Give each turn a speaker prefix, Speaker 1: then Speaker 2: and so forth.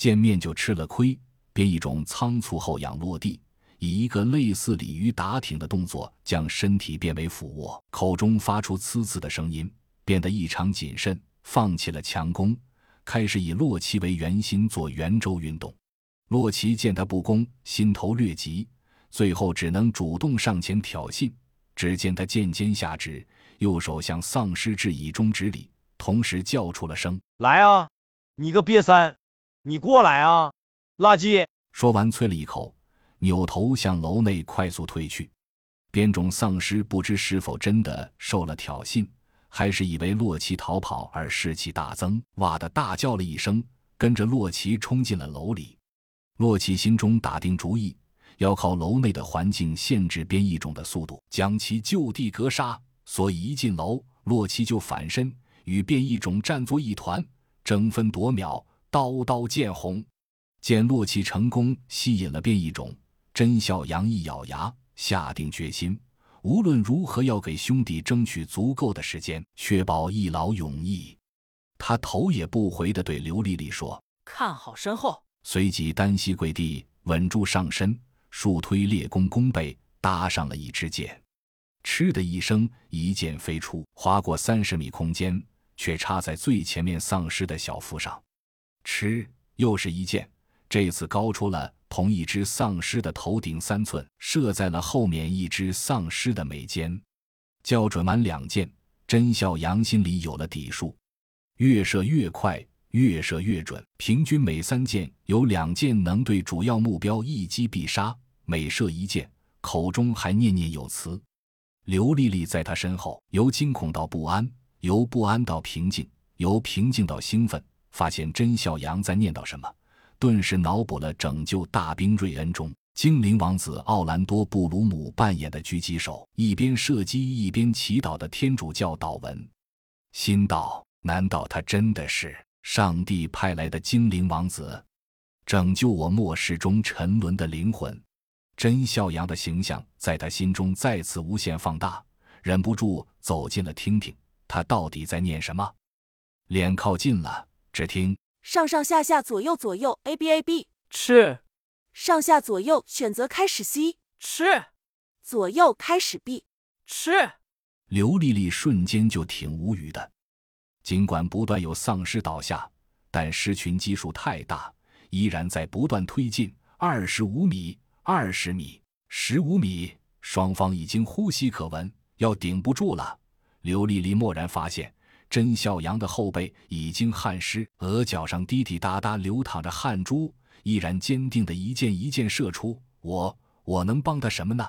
Speaker 1: 见面就吃了亏，便一种仓促后仰落地，以一个类似鲤鱼打挺的动作，将身体变为俯卧，口中发出呲呲的声音，变得异常谨慎，放弃了强攻，开始以洛奇为圆心做圆周运动。洛奇见他不攻，心头略急，最后只能主动上前挑衅。只见他剑尖下指，右手向丧尸致以中指礼，同时叫出了声：“
Speaker 2: 来啊，你个瘪三，你过来啊，垃圾！”
Speaker 1: 说完，啐了一口，扭头向楼内快速退去。边种丧尸不知是否真的受了挑衅，还是以为洛奇逃跑而士气大增，哇的大叫了一声，跟着洛奇冲进了楼里。洛奇心中打定主意，要靠楼内的环境限制变异种的速度，将其就地格杀。所以一进楼，洛奇就反身与变异种战作一团，争分夺秒，刀刀见红。见洛奇成功吸引了变异种，甄笑阳一咬牙，下定决心，无论如何要给兄弟争取足够的时间，确保一劳永逸。他头也不回地对刘丽丽说：“
Speaker 3: 看好身后。”
Speaker 1: 随即单膝跪地，稳住上身，竖推猎弓弓背，搭上了一支箭。嗤的一声，一箭飞出，划过三十米空间，却插在最前面丧尸的小腹上。吃，又是一箭，这次高出了同一只丧尸的头顶三寸，射在了后面一只丧尸的眉间。校准完两箭，甄笑阳心里有了底数，越射越快。越射越准，平均每三箭有两箭能对主要目标一击必杀。每射一箭，口中还念念有词。刘丽丽在他身后，由惊恐到不安，由不安到平静，由平静到兴奋。发现甄笑阳在念叨什么，顿时脑补了拯救大兵瑞恩中精灵王子奥兰多·布鲁姆扮演的狙击手，一边射击一边祈祷的天主教祷文，心道：难道他真的是？上帝派来的精灵王子，拯救我末世中沉沦的灵魂。甄笑阳的形象在他心中再次无限放大，忍不住走近了听听，他到底在念什么。脸靠近了，只听
Speaker 4: 上上下下左右左右 A B A B
Speaker 3: 吃，
Speaker 4: 上下左右选择开始 C
Speaker 3: 吃，
Speaker 4: 左右开始 B
Speaker 3: 吃。
Speaker 1: 刘丽丽瞬间就挺无语的。尽管不断有丧尸倒下，但尸群基数太大，依然在不断推进。二十五米、二十米、十五米，双方已经呼吸可闻，要顶不住了。刘丽丽蓦然发现，甄孝阳的后背已经汗湿，额角上滴滴答答流淌着汗珠，依然坚定的一箭一箭射出。我，我能帮他什么呢？